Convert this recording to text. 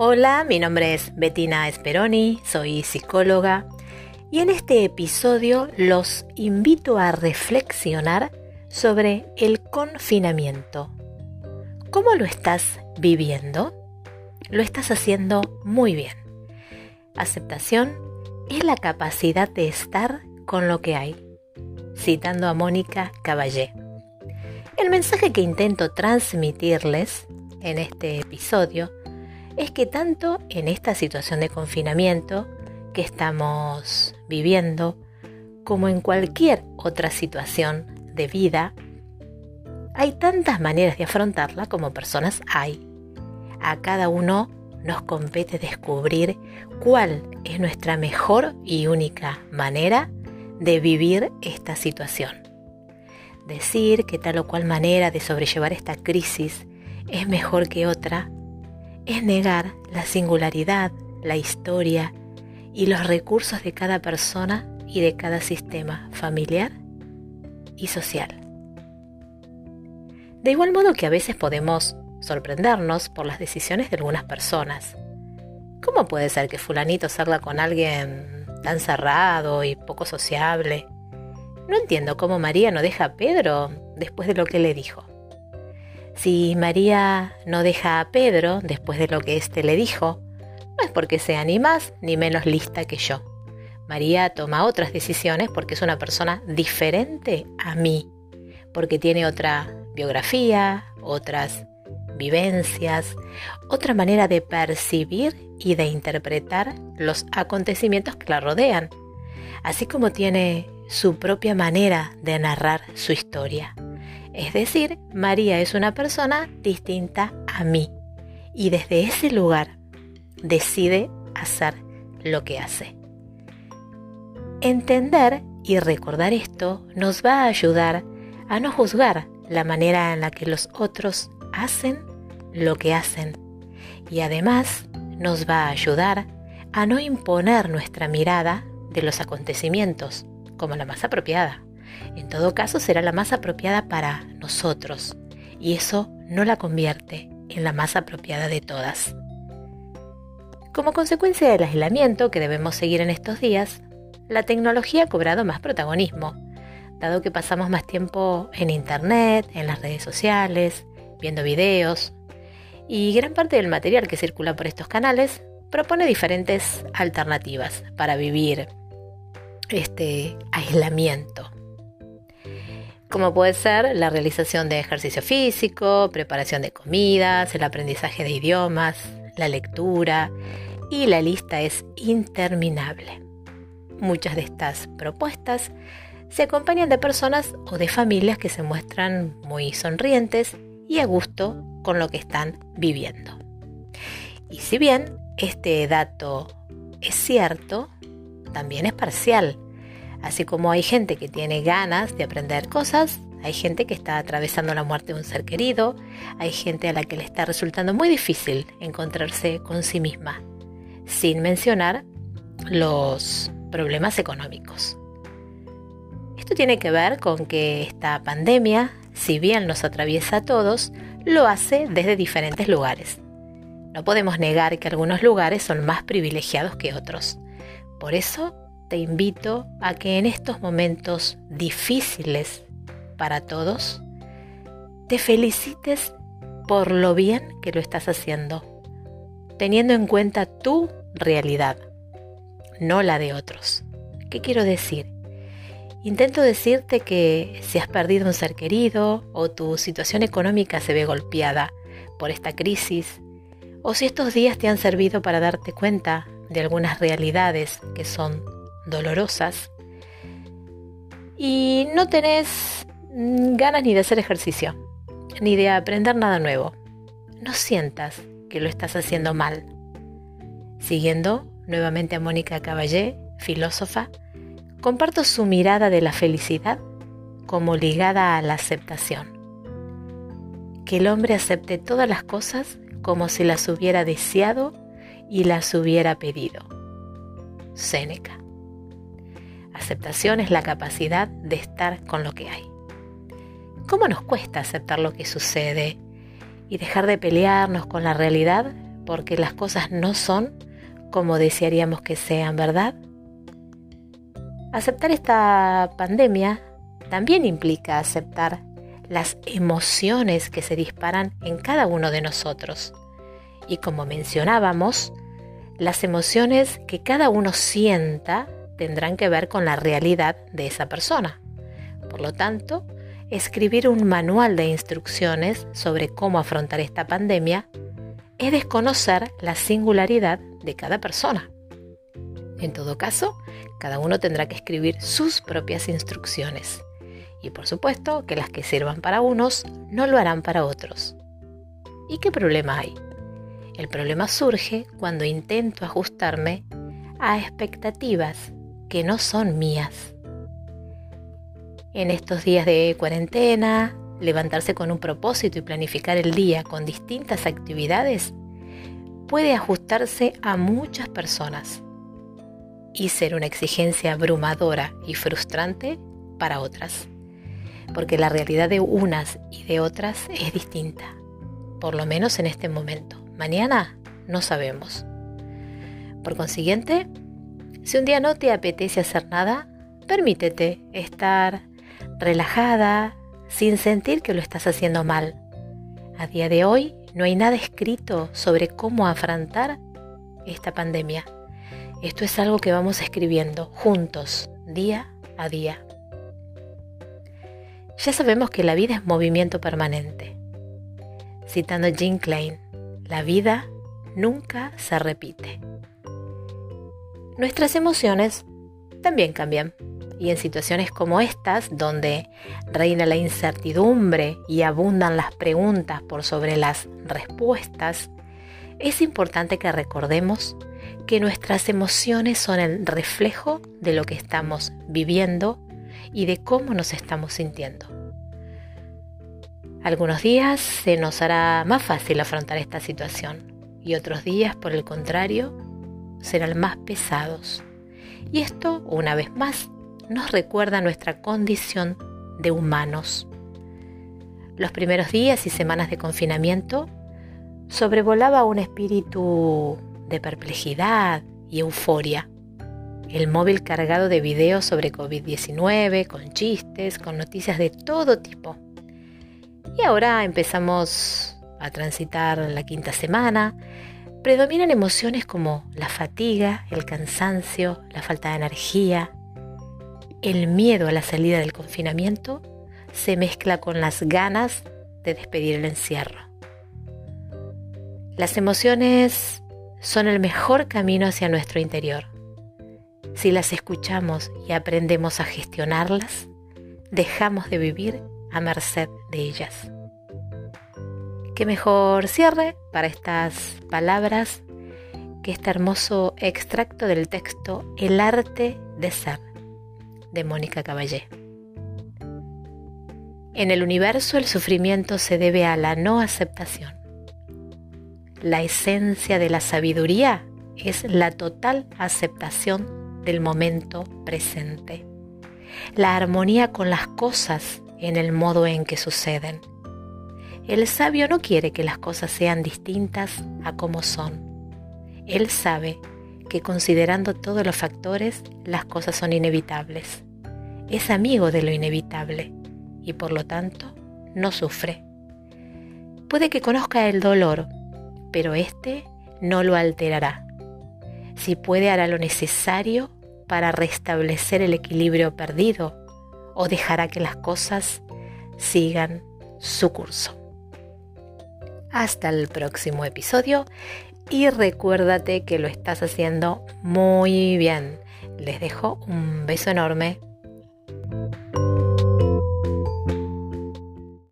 Hola, mi nombre es Bettina Speroni, soy psicóloga y en este episodio los invito a reflexionar sobre el confinamiento. ¿Cómo lo estás viviendo? Lo estás haciendo muy bien. Aceptación es la capacidad de estar con lo que hay. Citando a Mónica Caballé. El mensaje que intento transmitirles en este episodio es que tanto en esta situación de confinamiento que estamos viviendo, como en cualquier otra situación de vida, hay tantas maneras de afrontarla como personas hay. A cada uno nos compete descubrir cuál es nuestra mejor y única manera de vivir esta situación. Decir que tal o cual manera de sobrellevar esta crisis es mejor que otra es negar la singularidad, la historia y los recursos de cada persona y de cada sistema familiar y social. De igual modo que a veces podemos sorprendernos por las decisiones de algunas personas. ¿Cómo puede ser que fulanito salga con alguien tan cerrado y poco sociable? No entiendo cómo María no deja a Pedro después de lo que le dijo. Si María no deja a Pedro después de lo que éste le dijo, no es porque sea ni más ni menos lista que yo. María toma otras decisiones porque es una persona diferente a mí, porque tiene otra biografía, otras vivencias, otra manera de percibir y de interpretar los acontecimientos que la rodean, así como tiene su propia manera de narrar su historia. Es decir, María es una persona distinta a mí y desde ese lugar decide hacer lo que hace. Entender y recordar esto nos va a ayudar a no juzgar la manera en la que los otros hacen lo que hacen y además nos va a ayudar a no imponer nuestra mirada de los acontecimientos como la más apropiada. En todo caso será la más apropiada para nosotros. Y eso no la convierte en la más apropiada de todas. Como consecuencia del aislamiento que debemos seguir en estos días, la tecnología ha cobrado más protagonismo, dado que pasamos más tiempo en Internet, en las redes sociales, viendo videos, y gran parte del material que circula por estos canales propone diferentes alternativas para vivir este aislamiento como puede ser la realización de ejercicio físico, preparación de comidas, el aprendizaje de idiomas, la lectura, y la lista es interminable. Muchas de estas propuestas se acompañan de personas o de familias que se muestran muy sonrientes y a gusto con lo que están viviendo. Y si bien este dato es cierto, también es parcial Así como hay gente que tiene ganas de aprender cosas, hay gente que está atravesando la muerte de un ser querido, hay gente a la que le está resultando muy difícil encontrarse con sí misma, sin mencionar los problemas económicos. Esto tiene que ver con que esta pandemia, si bien nos atraviesa a todos, lo hace desde diferentes lugares. No podemos negar que algunos lugares son más privilegiados que otros. Por eso te invito a que en estos momentos difíciles para todos, te felicites por lo bien que lo estás haciendo, teniendo en cuenta tu realidad, no la de otros. ¿Qué quiero decir? Intento decirte que si has perdido un ser querido o tu situación económica se ve golpeada por esta crisis, o si estos días te han servido para darte cuenta de algunas realidades que son dolorosas y no tenés ganas ni de hacer ejercicio, ni de aprender nada nuevo. No sientas que lo estás haciendo mal. Siguiendo nuevamente a Mónica Caballé, filósofa, comparto su mirada de la felicidad como ligada a la aceptación. Que el hombre acepte todas las cosas como si las hubiera deseado y las hubiera pedido. Séneca. Aceptación es la capacidad de estar con lo que hay. ¿Cómo nos cuesta aceptar lo que sucede y dejar de pelearnos con la realidad porque las cosas no son como desearíamos que sean, ¿verdad? Aceptar esta pandemia también implica aceptar las emociones que se disparan en cada uno de nosotros. Y como mencionábamos, las emociones que cada uno sienta tendrán que ver con la realidad de esa persona. Por lo tanto, escribir un manual de instrucciones sobre cómo afrontar esta pandemia es desconocer la singularidad de cada persona. En todo caso, cada uno tendrá que escribir sus propias instrucciones. Y por supuesto que las que sirvan para unos no lo harán para otros. ¿Y qué problema hay? El problema surge cuando intento ajustarme a expectativas que no son mías. En estos días de cuarentena, levantarse con un propósito y planificar el día con distintas actividades puede ajustarse a muchas personas y ser una exigencia abrumadora y frustrante para otras, porque la realidad de unas y de otras es distinta, por lo menos en este momento. Mañana no sabemos. Por consiguiente, si un día no te apetece hacer nada, permítete estar relajada, sin sentir que lo estás haciendo mal. A día de hoy no hay nada escrito sobre cómo afrontar esta pandemia. Esto es algo que vamos escribiendo juntos, día a día. Ya sabemos que la vida es movimiento permanente. Citando Jean Klein, la vida nunca se repite. Nuestras emociones también cambian y en situaciones como estas, donde reina la incertidumbre y abundan las preguntas por sobre las respuestas, es importante que recordemos que nuestras emociones son el reflejo de lo que estamos viviendo y de cómo nos estamos sintiendo. Algunos días se nos hará más fácil afrontar esta situación y otros días, por el contrario, serán más pesados. Y esto, una vez más, nos recuerda nuestra condición de humanos. Los primeros días y semanas de confinamiento sobrevolaba un espíritu de perplejidad y euforia. El móvil cargado de videos sobre COVID-19, con chistes, con noticias de todo tipo. Y ahora empezamos a transitar la quinta semana. Predominan emociones como la fatiga, el cansancio, la falta de energía, el miedo a la salida del confinamiento se mezcla con las ganas de despedir el encierro. Las emociones son el mejor camino hacia nuestro interior. Si las escuchamos y aprendemos a gestionarlas, dejamos de vivir a merced de ellas. Qué mejor cierre para estas palabras que este hermoso extracto del texto El arte de ser de Mónica Caballé. En el universo el sufrimiento se debe a la no aceptación. La esencia de la sabiduría es la total aceptación del momento presente. La armonía con las cosas en el modo en que suceden. El sabio no quiere que las cosas sean distintas a como son. Él sabe que considerando todos los factores, las cosas son inevitables. Es amigo de lo inevitable y por lo tanto no sufre. Puede que conozca el dolor, pero éste no lo alterará. Si puede hará lo necesario para restablecer el equilibrio perdido o dejará que las cosas sigan su curso. Hasta el próximo episodio y recuérdate que lo estás haciendo muy bien. Les dejo un beso enorme.